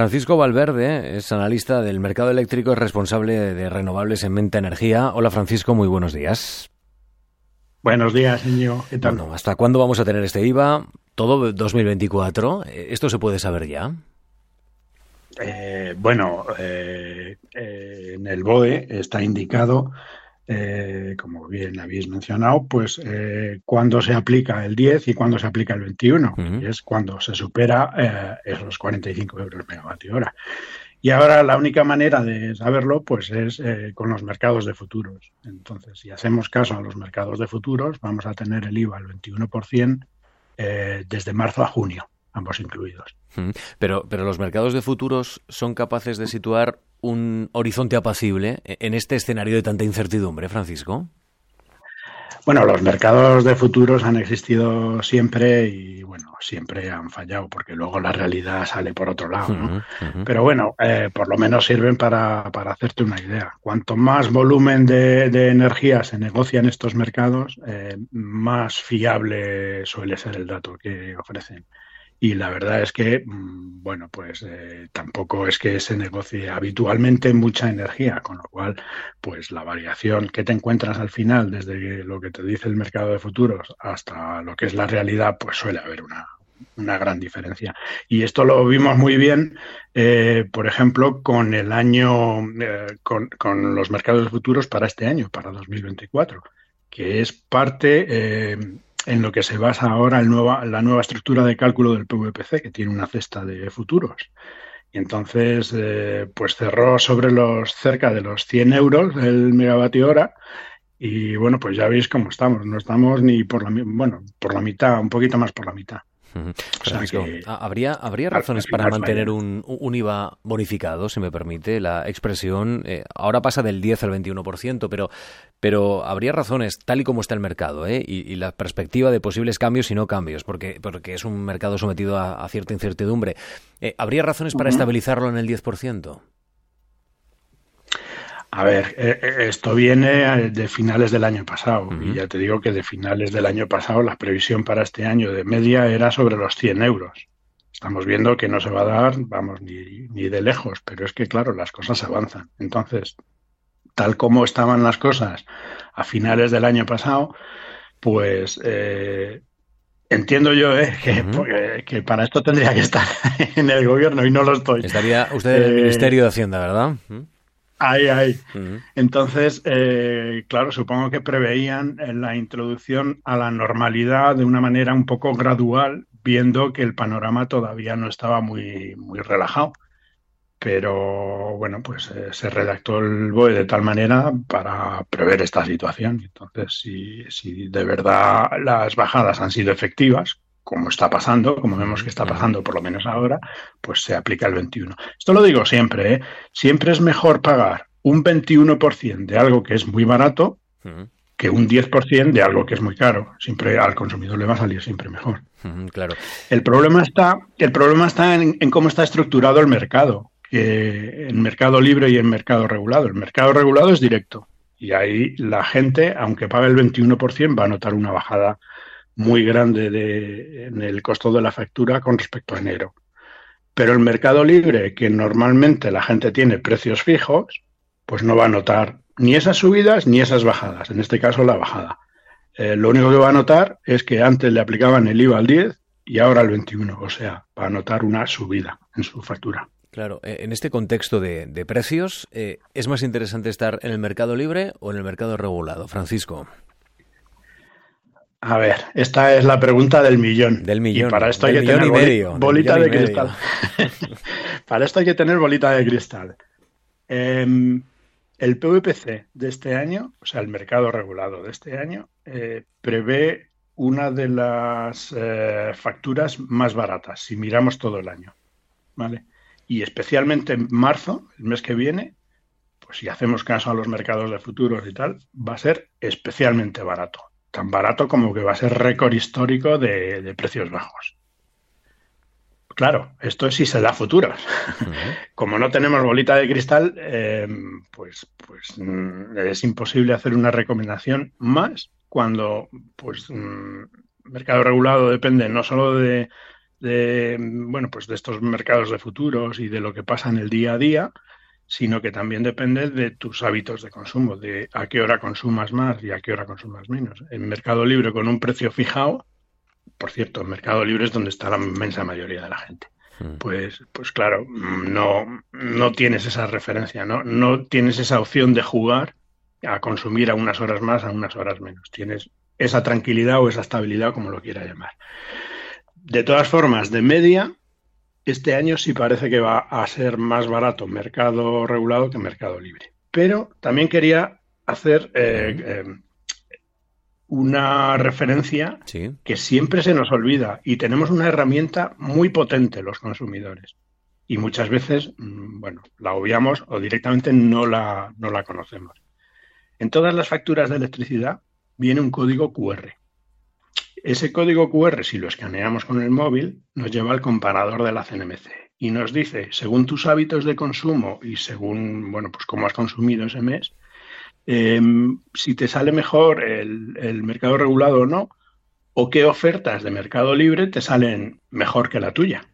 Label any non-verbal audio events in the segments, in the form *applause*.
Francisco Valverde es analista del mercado eléctrico y responsable de renovables en Menta Energía. Hola Francisco, muy buenos días. Buenos días, señor. ¿Qué tal? Bueno, ¿hasta cuándo vamos a tener este IVA? ¿Todo 2024? ¿Esto se puede saber ya? Eh, bueno, eh, eh, en el BOE está indicado eh, como bien habéis mencionado, pues eh, cuando se aplica el 10 y cuando se aplica el 21, y es cuando se supera eh, esos 45 euros megavatio hora. Y ahora la única manera de saberlo pues es eh, con los mercados de futuros. Entonces, si hacemos caso a los mercados de futuros, vamos a tener el IVA al 21% eh, desde marzo a junio, ambos incluidos. Pero, pero los mercados de futuros son capaces de situar un horizonte apacible en este escenario de tanta incertidumbre, Francisco? Bueno, los mercados de futuros han existido siempre y bueno, siempre han fallado porque luego la realidad sale por otro lado. ¿no? Uh -huh. Pero bueno, eh, por lo menos sirven para, para, hacerte una idea. Cuanto más volumen de, de energía se negocia en estos mercados, eh, más fiable suele ser el dato que ofrecen. Y la verdad es que, mm, bueno, pues eh, tampoco es que se negocie habitualmente mucha energía, con lo cual, pues la variación que te encuentras al final, desde lo que te dice el mercado de futuros hasta lo que es la realidad, pues suele haber una, una gran diferencia. Y esto lo vimos muy bien, eh, por ejemplo, con el año, eh, con, con, los mercados de futuros para este año, para 2024, que es parte eh, en lo que se basa ahora el nueva, la nueva estructura de cálculo del PVPC, que tiene una cesta de futuros. Y entonces, eh, pues cerró sobre los cerca de los 100 euros el megavatio hora. Y bueno, pues ya veis cómo estamos. No estamos ni por la, bueno, por la mitad, un poquito más por la mitad. Francisco, que, ¿habría, ¿habría razones para mantener un, un, IVA bonificado, si me permite la expresión? Eh, ahora pasa del 10 al 21%, pero, pero habría razones, tal y como está el mercado, ¿eh? y, y, la perspectiva de posibles cambios y no cambios, porque, porque es un mercado sometido a, a cierta incertidumbre. Eh, ¿Habría razones para uh -huh. estabilizarlo en el 10%? A ver, esto viene de finales del año pasado uh -huh. y ya te digo que de finales del año pasado la previsión para este año de media era sobre los 100 euros. Estamos viendo que no se va a dar, vamos, ni, ni de lejos, pero es que claro, las cosas avanzan. Entonces, tal como estaban las cosas a finales del año pasado, pues eh, entiendo yo eh, que, uh -huh. que, para esto tendría que estar *laughs* en el gobierno y no lo estoy. Estaría usted en el eh, Ministerio de Hacienda, ¿verdad? Uh -huh. Ahí, ahí. Uh -huh. Entonces, eh, claro, supongo que preveían la introducción a la normalidad de una manera un poco gradual, viendo que el panorama todavía no estaba muy, muy relajado. Pero bueno, pues eh, se redactó el BOE de tal manera para prever esta situación. Entonces, si, si de verdad las bajadas han sido efectivas, como está pasando, como vemos que está pasando por lo menos ahora, pues se aplica el 21. Esto lo digo siempre, ¿eh? siempre es mejor pagar un 21% de algo que es muy barato uh -huh. que un 10% de algo que es muy caro. Siempre al consumidor le va a salir siempre mejor. Uh -huh, claro. El problema está, el problema está en, en cómo está estructurado el mercado, que en mercado libre y en mercado regulado. El mercado regulado es directo y ahí la gente, aunque pague el 21%, va a notar una bajada muy grande de, en el costo de la factura con respecto a enero. Pero el mercado libre, que normalmente la gente tiene precios fijos, pues no va a notar ni esas subidas ni esas bajadas, en este caso la bajada. Eh, lo único que va a notar es que antes le aplicaban el IVA al 10 y ahora al 21, o sea, va a notar una subida en su factura. Claro, eh, en este contexto de, precios, eh, ¿es más interesante estar en el mercado libre o en el mercado regulado, Francisco? A ver, esta es la pregunta del millón. Del millón. Y para esto hay que tener medio, bolita de cristal. *laughs* para esto hay que tener bolita de cristal. Eh, el PVPC de este año, o sea, el mercado regulado de este año, eh, prevé una de las eh, facturas más baratas, si miramos todo el año. ¿Vale? Y especialmente en marzo, el mes que viene, pues si hacemos caso a los mercados de futuros y tal, va a ser especialmente barato tan barato como que va a ser récord histórico de, de precios bajos. Claro, esto es si se da futuros. Uh *laughs* -huh. Como no tenemos bolita de cristal, eh, pues, pues es imposible hacer una recomendación más cuando pues mercado regulado depende no solo de, de, bueno, pues de estos mercados de futuros y de lo que pasa en el día a día, sino que también depende de tus hábitos de consumo, de a qué hora consumas más y a qué hora consumas menos. En Mercado Libre con un precio fijado, por cierto, en Mercado Libre es donde está la inmensa mayoría de la gente. Hmm. Pues, pues claro, no, no tienes esa referencia, ¿no? no tienes esa opción de jugar a consumir a unas horas más, a unas horas menos. Tienes esa tranquilidad o esa estabilidad, como lo quiera llamar. De todas formas, de media, este año sí parece que va a ser más barato mercado regulado que mercado libre. Pero también quería hacer eh, eh, una referencia que siempre se nos olvida y tenemos una herramienta muy potente los consumidores. Y muchas veces, mm, bueno, la obviamos o directamente no la, no la conocemos. En todas las facturas de electricidad viene un código QR. Ese código QR, si lo escaneamos con el móvil, nos lleva al comparador de la CNMC y nos dice, según tus hábitos de consumo y según, bueno, pues cómo has consumido ese mes, em, si te sale mejor el, el, mercado regulado o no, o qué ofertas de mercado libre te salen mejor que la tuya.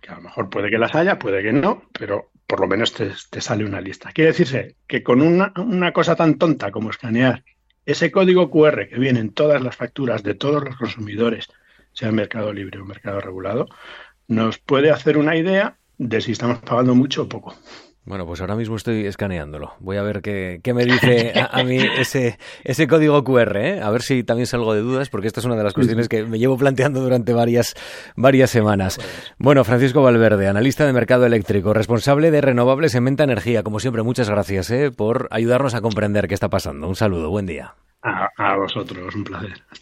Que a lo mejor puede que las haya, puede que no, pero por lo menos te, te sale una lista. Quiere decirse que con una, una cosa tan tonta como escanear ese código QR que viene en todas las facturas de todos los consumidores, sea mercado libre o mercado regulado, nos puede hacer una idea de si estamos pagando mucho o poco. Bueno, pues ahora mismo estoy escaneándolo. Voy a ver qué, me dice a, mí ese, ese código QR, ¿eh? a ver si también salgo de dudas, porque esta es una de las cuestiones que me llevo planteando durante varias, varias semanas. Bueno, Francisco Valverde, analista de mercado eléctrico, responsable de renovables en Venta Energía. Como siempre, muchas gracias ¿eh? por ayudarnos a comprender qué está pasando. Un saludo, buen día. A, a vosotros, un placer.